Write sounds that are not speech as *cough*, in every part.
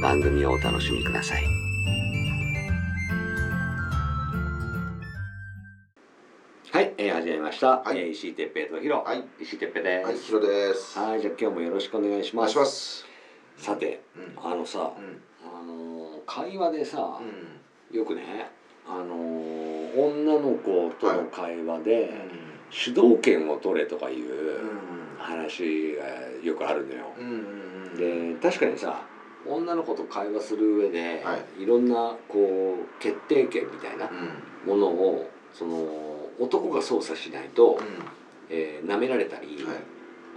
番組をお楽しみください。はい、えー、始めました。はいえー石井哲平とヒロ。はい石井哲平です。はい、ヒロです。はい、じゃあ今日もよろしくお願いします。さて、うん。あのさ、うん。あのー会話でさ、うん。よくね、あのー女の子との会話で、主導権を取れとかいう話がよくあるのよ。で確かにさ女の子と会話する上で、、はいろんなこう決定権みたいなうん。ものをその男が操作しないと、うえー舐められたり、ん。はい。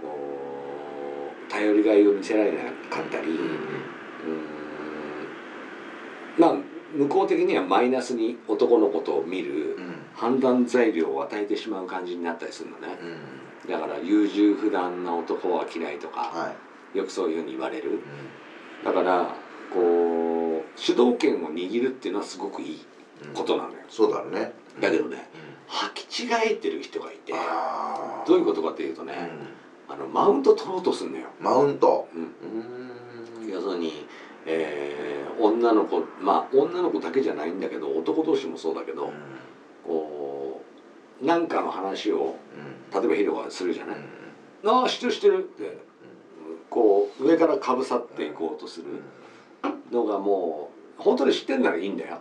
こう頼りがいを見せられなかったり、うーんまあ向こう的にはマイナスに男のことを見るうん。判断材料を与えてしまう感じになったりするのねうん。だから優柔不断な男は嫌いとかはい。よくそういうふうに言われるうだからこう主導権を握るっていうのはすごくいいん。ことなのよそうだね。だけどねうん。履き違えてる人がいて。どういうことかっていうとね、あのマウント取ろうとすんのよ、マウント。うん、うん。要するに、えー女の子まあ女の子だけじゃないんだけど男同士もそうだけど、こうなんかの話をうん。例えばヒロがするじゃないうん。「ああ知ってる知ってる」って上からかぶさっていこうとするのがもう本当に知ってんならいいんだよ。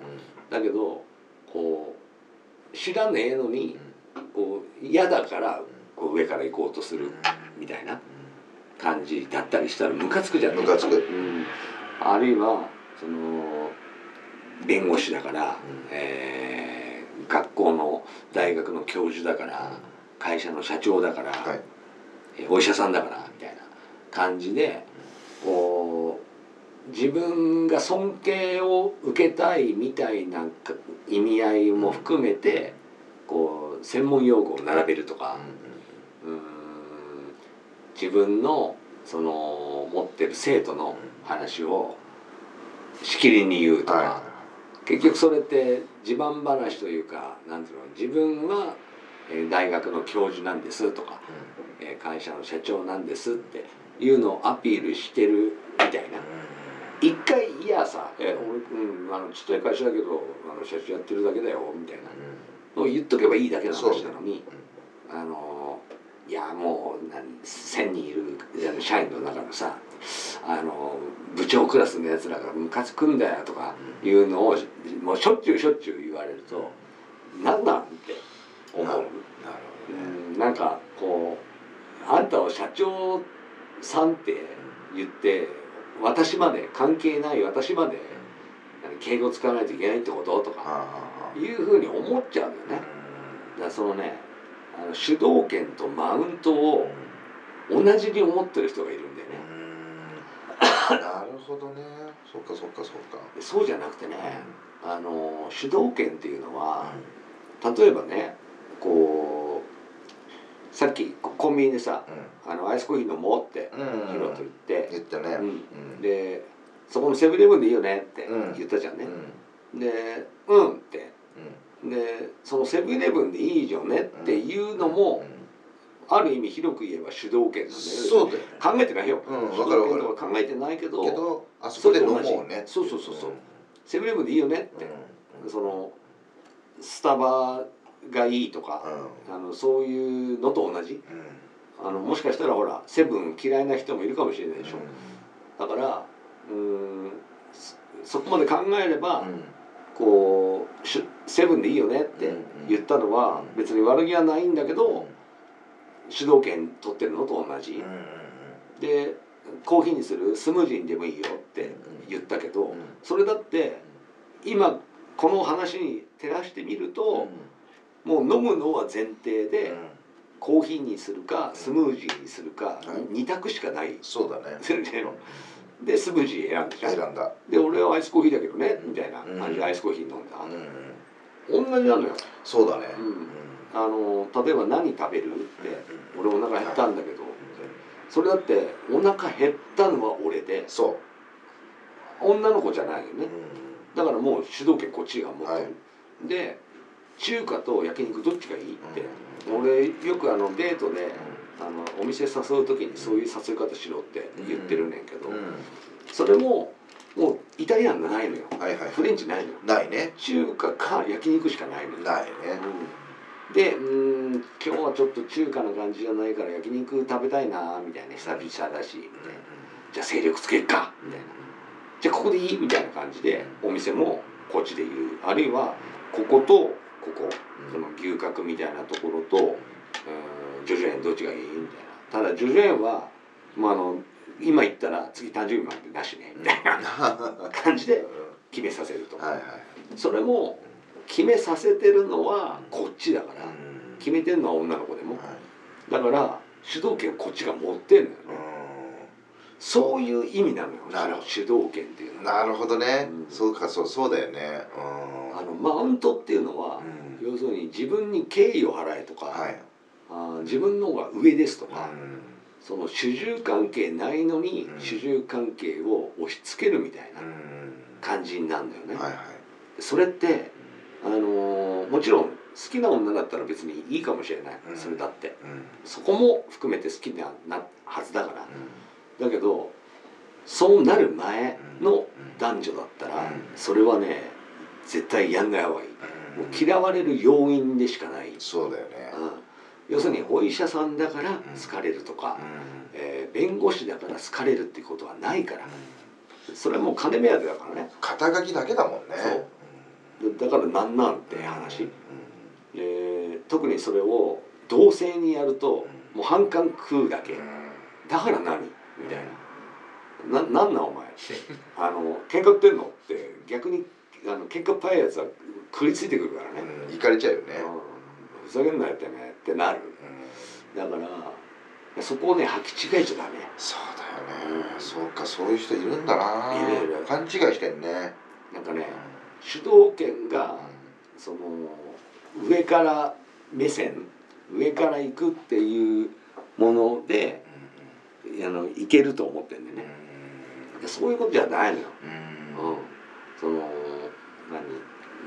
だけどこう知らねえのにこう嫌だからこう上から行こうとするみたいな感じだったりしたらムカつくじゃんムカつく。うん、あるいはその弁護士だから、うん。えー学校の大学の教授だから会社の社長だから、はい。えーお医者さんだからみたいな感じでこう自分が尊敬を受けたいみたいなか意味合いも含めてこう専門用語を並べるとか。うーん。自分のその持ってる生徒の話をしきりに言うとか、は結局それって自慢話というかなんていうの自分はえー大学の教授なんですとか、えー会社の社長なんですっていうのをアピールしてるみたいな。一回いやさ「え俺、うん、あのちっちゃい会社だけどあの社長やってるだけだよ」みたいな。のを言っとけばいいだけの話なのに。あのいやもう何1,000人いる社員の中のさあの部長クラスのやつらがムカつくんだよとかいうのをもうしょっちゅうしょっちゅう言われるとなんなん？って。思う、なるほどね。うん、なんかこうあんたは社長さんって言って私まで関係ない私まで何敬語使わないといけないってこととかあいうふうに思っちゃうんだよね。だからそのねあの主導権とマウントを同じに思ってる人がいるんだよねなるほどね。そっかそっかそっか。でそうじゃなくてねあの主導権っていうのは例えばねこうさっきココンビニでさあのアイスコーヒー飲もうってうん。ヒロと言って、言ったね。うん。うん。でそこのセブンイレブンでいいよねってうん。言ったじゃんね。う、ん。で「うん」って。うん。でそのセブンイレブンでいいよねっていうのも、ある意味広く言えば主導権なんだそうだよね。考えてないよ、うん主導権とか考えてないけどあそこで飲もうね。そうそうそうそう。セブンイレブンでいいよねって、そのスタバがいいとか、あのそういうのと同じ？あのもしかしたらほらセブン嫌いな人もいるかもしれないでしょ、だからうーんすそこまで考えれば、うん。こうしセブンでいいよねって言ったのはうん。別に悪気はないんだけど主導権取ってるのと同じ。でコーヒーにするスムージーにでもいいよって言ったけどうん。それだって今この話に照らしてみるともう飲むのは前提うん。でコーヒーにするかスムージーにするかはい。2択しかない。そうだね。*laughs* ででスムージー選んでじゃん。選んだ。で俺はアイスコーヒーだけどねみたいな感じでうんアイスコーヒー飲んだ。うん。同じなのよ。そうだね。うん。あの例えば何食べる？って俺お腹減ったんだけど。それだってお腹減ったのは俺で。そ女の子じゃないようねだからもう主導権こっちが持ってる、で中華と焼肉どっちがいいって、俺よくあのデートであのお店誘う時にそういう誘い方しろって言ってるねんけど、うん。それももうイタリアンがないのよ。はいはいフレンチないのよ。ないね。中華か焼肉しかないのよ。ないね。うん。でうーん今日はちょっと中華な感じじゃないから焼肉食べたいなみたいな久々だし。みたいなじゃあ勢力つけるか。みたいなじゃあここでいい？みたいな感じでお店もこっちでいるあるいはこことここその牛角みたいなところとうんジョジョ園どっちがいい？みたいな。ただジョジョ園は、まあ、あの今言ったら次誕生日までなしね。みたいな感じで決めさせると。はいはいそれも決めさせてるのはこっちだから。決めてるのは女の子でも。だから主導権こっちが持ってんのよね。そういう意味なのよ。なるほど。主導権っていうのは。なるほどね。うん。そうかそうそうだよね。あのマウントっていうのはうん。要するに自分に敬意を払えとか、はい。あー自分の方が上ですとか、うん。その主従関係ないのにうん。主従関係を押し付けるみたいなうん。感じになるんだよね。はいはい。それってあのーもちろん好きな女だったら別にいいかもしれない、うん。それだって。うん。そこも含めて好きななはずだから。だけどそうなる前の男女だったらうん。それはね絶対やんない方がいい。うん。もう嫌われる要因でしかない、そうだよね。うん。要するにお医者さんだから好かれるとか、えー弁護士だから好かれるってことはないから。それはもう金目当てだからね。肩書きだけだもんね。そう。だからなんなんって話。うん。で特にそれを同性にやるともう反感食うだけ。だから何？みたいな。ななんなんお前？*laughs* あの喧嘩売ってんの？って逆にあの喧嘩っ早いやつは食いついてくるからね、うん。行かれちゃうよね。うん。ふざけんなよってねってなる。だからそこをね履き違えちゃダメ。そうだよね。そうかそういう人いるんだな。いるいる。勘違いしてんね。なんかね主導権がその上から目線上から行くっていうものであのいけると思ってんだよね。でそういうことじゃないのよ、うん、その何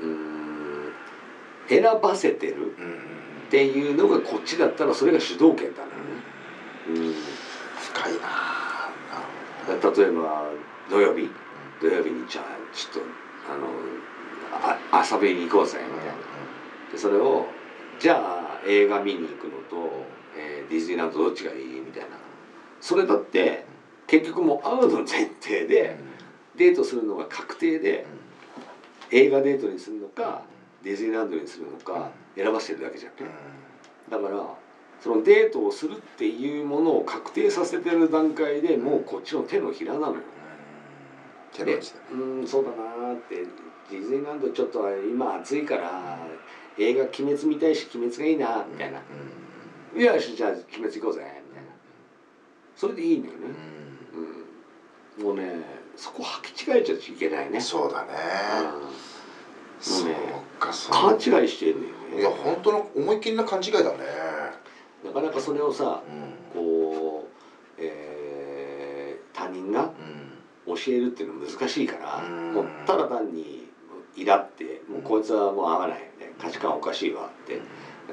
うん選ばせてるっていうのがこっちだったらそれが主導権だね、うん、深いなだから例えば土曜日？土曜日にじゃあちょっとあのあ遊びに行こうぜみたいな。でそれをじゃあ映画見に行くのと、えーディズニーランドどっちがいい？みたいな。それだって結局もう会うの前提でデートするのが確定で映画デートにするのかディズニーランドにするのか選ばせてるだけじゃんねだからそのデートをするっていうものを確定させてる段階でもうこっちの手のひらなのよ。で手の内だうんそうだなーって。ディズニーランドちょっと今暑いから映画「鬼滅」見たいし「鬼滅」がいいなみたいな「いやよしじゃあ鬼滅行こうぜ」みたいな。それでいいんだよね、うん、もうねそこ履き違えちゃいけないね。そうだね。そうかそう。勘違いしてんね。いや本当の思いっきりな勘違いだね。なかなかそれをさうん。こう、えー他人が教えるっていうのは難しいから、うん。もうただ単にイラってもうこいつはもう合わない、ね、価値観おかしいわって。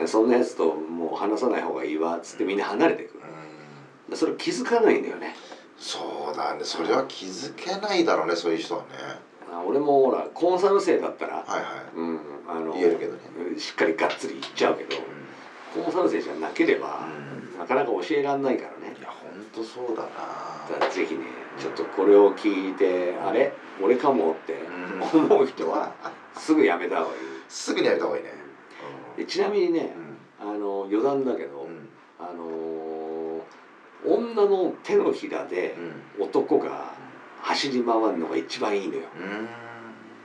そんなやつともう話さない方がいいわっつってみんな離れてくる。それ気づかないんだよねそうだね。それは気づけないだろうねそういう人はね。あ俺もほらコンサル生だったら、はいはい。うん、あの言えるけどね。しっかりがっつり言っちゃうけどコンサル生じゃなければ、なかなか教えられないからね。や本当そうだな。だからぜひねちょっとこれを聞いてあれ俺かもって思う人は *laughs* すぐやめた方がいい。すぐにやめた方がいいね。でちなみにねうん。あの余談だけど、うん。あの女の手のひらでうん。男が走り回るのが一番いいのよ。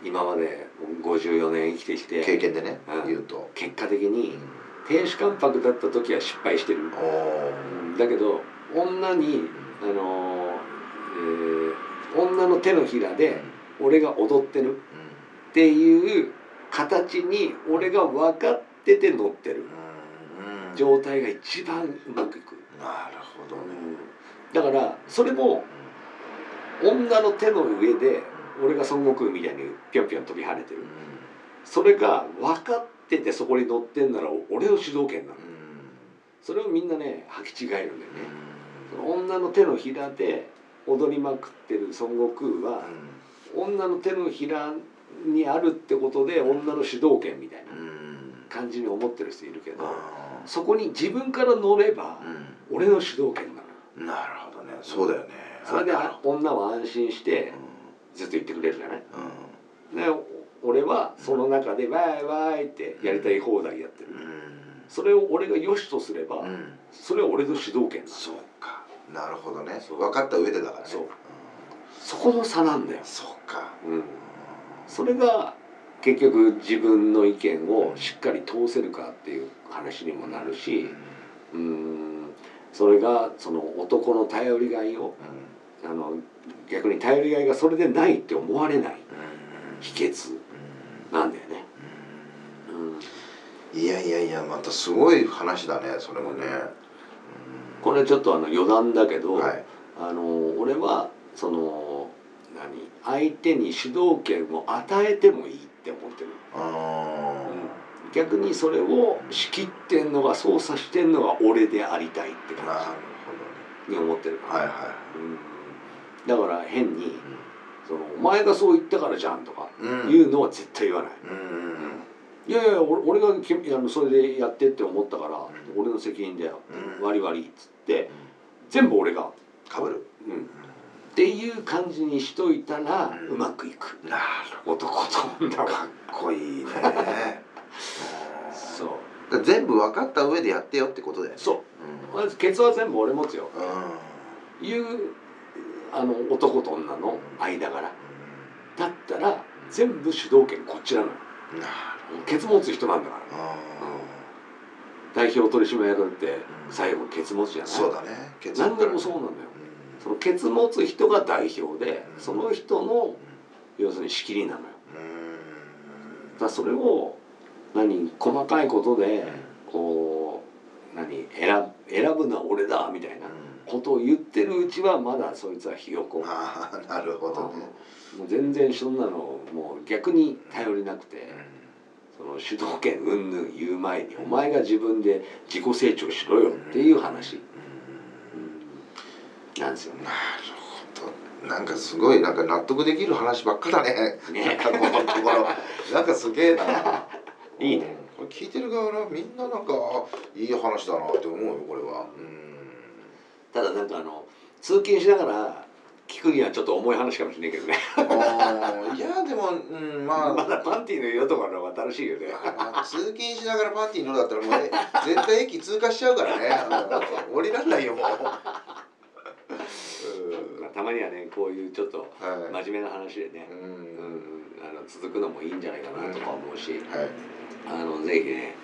うん。今まで54年生きてきて経験でねうん。言うと。結果的にうん。亭主関白だった時は失敗してる、だけど女にあのーえー女の手のひらで俺が踊ってる。っていう形に俺が分かってて乗ってる。状態が一番うまくいく、なるほどね。だからそれも女の手の上で俺が孫悟空みたいにぴょんぴょん飛び跳ねてる。それが分かっててそこに乗ってんなら俺の主導権なの。それをみんなね履き違えるんだよね。その女の手のひらで踊りまくってる孫悟空は女の手のひらにあるってことで女の主導権みたいな感じに思ってる人いるけどそこに自分から乗れば俺の主導権なのなるほどね。そうだよね。それで女は安心してずっと言ってくれるじゃない？で俺はその中でワイワイってやりたい放題やってる。それを俺が良しとすればそれは俺の主導権そうか。なるほどね。分かった上でだからね。そうん。そこの差なんだよ、そうか。うん、それが結局自分の意見をしっかり通せるかっていう話にもなるしうんそれがその男の頼りがいをあの逆に頼りがいがそれでないって思われない秘訣なんだよね。うん。いやいやいやまたすごい話だねそれもね。これちょっとあの余談だけど、はい。あの俺はその何相手に主導権を与えてもいいって思ってる、あ逆にそれを仕切ってんのが操作してんのが俺でありたいって感じ。に思ってるほどねはいはうん。だから変にその「お前がそう言ったからじゃん」とかいうん。言うのは絶対言わない、うんいやいや俺俺がきあのそれでやってって思ったから、俺の責任だよ、うん。割り割りっつって全部俺が、かぶる。うん、っていう感じにしといたら、ううんまくいく。なる男と女かはっこいいね全部分かった上でやってよってことだよね。そう。まずケツは全部俺持つよ。うん。いうあの男と女の間柄。だったら全部主導権こっちなのよ。ケツ持つ人なんだから。ほど代表取締役って最後ケツ持つじゃない？そうだね。結何でもそうなんだよ。そのケツ持つ人が代表でうん。その人の要するに仕切りなのよ。だからそれを何細かいことでこう何選選ぶのは俺だみたいなことを言ってるうちはまだそいつはひよこ。ああなるほどね。もう全然そんなのもう逆に頼りなくてその主導権うんぬん言う前にお前が自分で自己成長しろよっていう話、うん。なんですよね。なるほど。なんかすごいなんか納得できる話ばっかだね。ね。なんかこのところ。なんかすげえないいね。これ聞いてる側のみんななんかあいい話だなって思うよこれは。ただなんかあの通勤しながら聞くにはちょっと重い話かもしれないけどね。いやでもうんまあ。*laughs* まだパンティーの色とかの方が新しいよね。まあ通勤しながらパンティー乗るだったらもうね絶対駅通過しちゃうからね。降りらんないよもう。まあたまにはねこういうちょっと真面目な話でね、ううんん、あの続くのもいいんじゃないかなとか思うし、はい。あのぜひね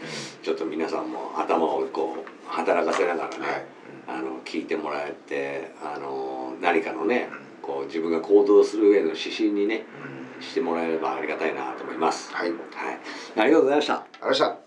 ちょっと皆さんも頭をこう働かせながらね、はい。あの聞いてもらえてあの何かのねこう自分が行動する上の指針にねうん。してもらえればありがたいなと思います。はい。はい、ありがとうございました。ありがとうございました